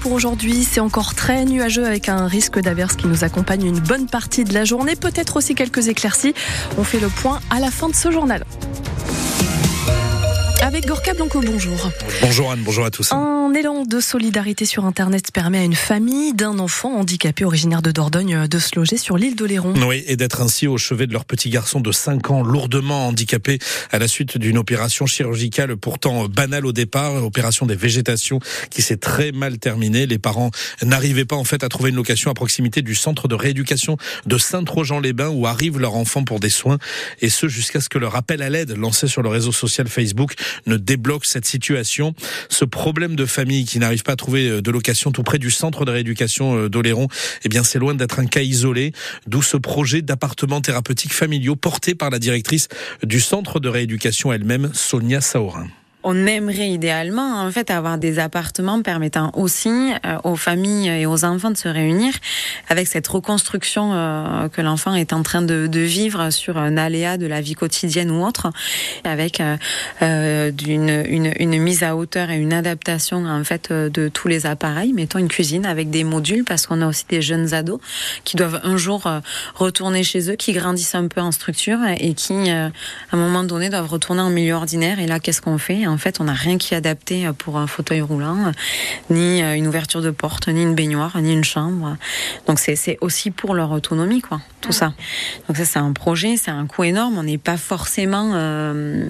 pour aujourd'hui. C'est encore très nuageux avec un risque d'averse qui nous accompagne une bonne partie de la journée. Peut-être aussi quelques éclaircies. On fait le point à la fin de ce journal. Avec Gorka Blanco, bonjour. Bonjour Anne, bonjour à tous. Un élan de solidarité sur Internet permet à une famille d'un enfant handicapé originaire de Dordogne de se loger sur l'île d'Oléron. Oui, et d'être ainsi au chevet de leur petit garçon de 5 ans, lourdement handicapé à la suite d'une opération chirurgicale pourtant banale au départ, opération des végétations qui s'est très mal terminée. Les parents n'arrivaient pas en fait à trouver une location à proximité du centre de rééducation de Saint-Trojan-les-Bains où arrive leur enfant pour des soins et ce jusqu'à ce que leur appel à l'aide lancé sur le réseau social Facebook ne débloque cette situation. Ce problème de famille qui n'arrive pas à trouver euh, de location tout près du centre de rééducation euh, d'Oléron, eh bien, c'est loin d'être un cas isolé. D'où ce projet d'appartements thérapeutiques familiaux porté par la directrice du centre de rééducation elle-même, Sonia Saorin on aimerait idéalement en fait avoir des appartements permettant aussi euh, aux familles et aux enfants de se réunir avec cette reconstruction euh, que l'enfant est en train de, vivre sur un aléa de la vie quotidienne ou autre, avec euh, une, une, une, mise à hauteur et une adaptation en fait de tous les appareils. Mettons une cuisine avec des modules parce qu'on a aussi des jeunes ados qui doivent un jour retourner chez eux, qui grandissent un peu en structure et qui à un moment donné doivent retourner en milieu ordinaire. Et là, qu'est-ce qu'on fait? En fait, on n'a rien qui est adapté pour un fauteuil roulant, ni euh, une ouverture de porte, ni une baignoire, ni une chambre. Donc c'est aussi pour leur autonomie, quoi, tout ça. Donc ça, c'est un projet, c'est un coût énorme. On n'est pas forcément euh,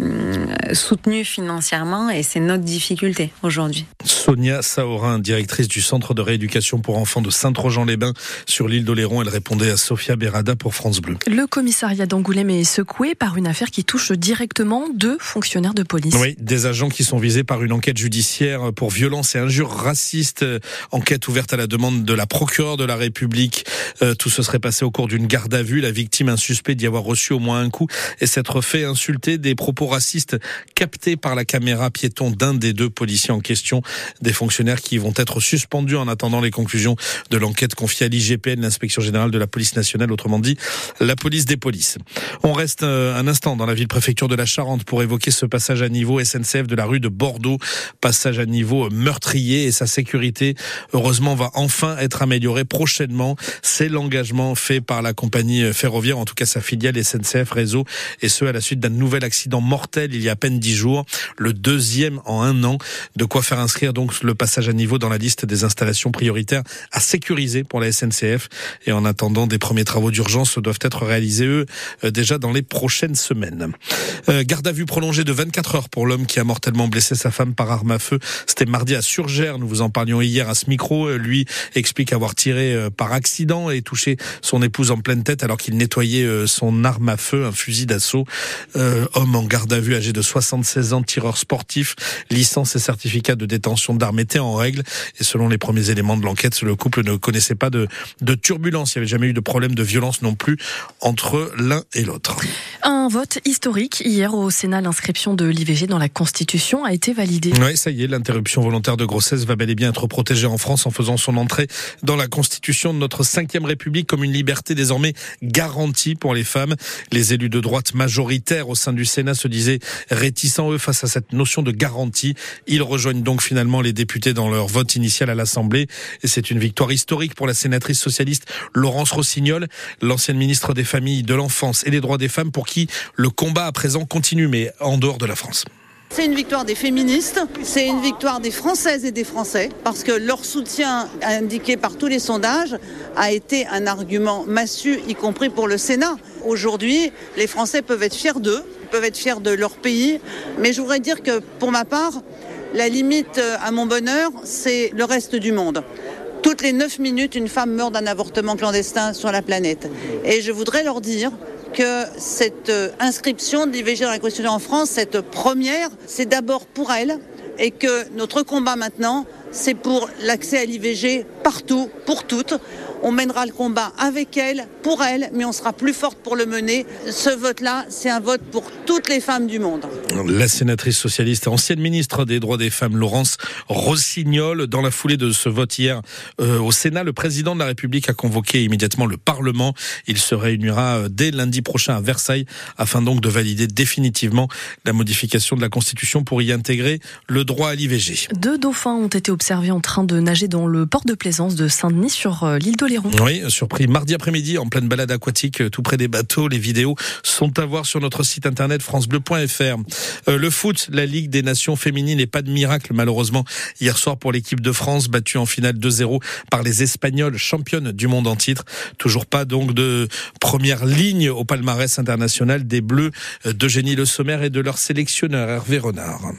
soutenu financièrement et c'est notre difficulté aujourd'hui. Sonia Saorin, directrice du centre de rééducation pour enfants de Saint-Trojan-les-Bains sur l'île d'Oléron. Elle répondait à Sofia Berada pour France Bleu. Le commissariat d'Angoulême est secoué par une affaire qui touche directement deux fonctionnaires de police. Oui, des agents qui sont visés par une enquête judiciaire pour violence et injures racistes. Enquête ouverte à la demande de la procureure de la République. Euh, tout se serait passé au cours d'une garde à vue. La victime, un suspect d'y avoir reçu au moins un coup et s'être fait insulter des propos racistes captés par la caméra piéton d'un des deux policiers en question. Des fonctionnaires qui vont être suspendus en attendant les conclusions de l'enquête confiée à l'IGPN, l'inspection générale de la police nationale, autrement dit la police des polices. On reste euh, un instant dans la ville préfecture de la Charente pour évoquer ce passage à niveau SNCF de la rue de Bordeaux. Passage à niveau meurtrier et sa sécurité, heureusement, va enfin être améliorée prochainement. C'est l'engagement fait par la compagnie ferroviaire, en tout cas sa filiale SNCF Réseau, et ce à la suite d'un nouvel accident mortel il y a à peine dix jours, le deuxième en un an. De quoi faire inscrire donc le passage à niveau dans la liste des installations prioritaires à sécuriser pour la SNCF. Et en attendant, des premiers travaux d'urgence doivent être réalisés, eux, euh, déjà dans les prochaines semaines. Euh, garde à vue prolongée de 24 heures pour l'homme qui a mortellement blessé sa femme par arme à feu. C'était mardi à Surgère. Nous vous en parlions hier à ce micro. Euh, lui explique avoir tiré euh, par accident et touché son épouse en pleine tête alors qu'il nettoyait euh, son arme à feu, un fusil d'assaut. homme en garde à vue, âgé de 76 ans, tireur sportif, licence et certificat de détention d'armes étaient en règle. Et selon les premiers éléments de l'enquête, le couple ne connaissait pas de, de turbulence. Il n'y avait jamais eu de problème de violence non plus entre l'un et l'autre. Un vote historique hier au Sénat. L'inscription de l'IVG dans la Constitution a été validée. Oui, ça y est, l'interruption volontaire de grossesse va bel et bien être protégée en France en faisant son entrée dans la Constitution de notre cinquième République comme une liberté désormais garantie pour les femmes. Les élus de droite majoritaires au sein du Sénat se disaient réticents, eux, face à cette notion de garantie. Ils rejoignent donc finalement les députés dans leur vote initial à l'Assemblée. Et c'est une victoire historique pour la sénatrice socialiste Laurence Rossignol, l'ancienne ministre des Familles, de l'Enfance et des Droits des Femmes, pour qui le combat à présent continue, mais en dehors de la France. C'est une victoire des féministes, c'est une victoire des Françaises et des Français, parce que leur soutien indiqué par tous les sondages a été un argument massu, y compris pour le Sénat. Aujourd'hui, les Français peuvent être fiers d'eux, peuvent être fiers de leur pays, mais je voudrais dire que pour ma part, la limite à mon bonheur, c'est le reste du monde. Toutes les 9 minutes, une femme meurt d'un avortement clandestin sur la planète. Et je voudrais leur dire que cette euh, inscription de l'IVG dans la Constitution en France, cette première, c'est d'abord pour elle et que notre combat maintenant, c'est pour l'accès à l'IVG partout, pour toutes. On mènera le combat avec elle, pour elle, mais on sera plus forte pour le mener. Ce vote-là, c'est un vote pour toutes les femmes du monde. La sénatrice socialiste et ancienne ministre des droits des femmes, Laurence Rossignol, dans la foulée de ce vote hier euh, au Sénat, le président de la République a convoqué immédiatement le Parlement. Il se réunira euh, dès lundi prochain à Versailles afin donc de valider définitivement la modification de la Constitution pour y intégrer le droit à l'IVG. Deux dauphins ont été observé en train de nager dans le port de plaisance de Saint-Denis sur euh, l'île d'Oléron. Oui, surpris mardi après-midi en pleine balade aquatique tout près des bateaux. Les vidéos sont à voir sur notre site internet francebleu.fr. le foot, la Ligue des Nations féminines n'est pas de miracle malheureusement hier soir pour l'équipe de France battue en finale 2-0 par les Espagnols championnes du monde en titre. Toujours pas donc de première ligne au palmarès international des Bleus d'Eugénie Le Sommer et de leur sélectionneur Hervé Renard.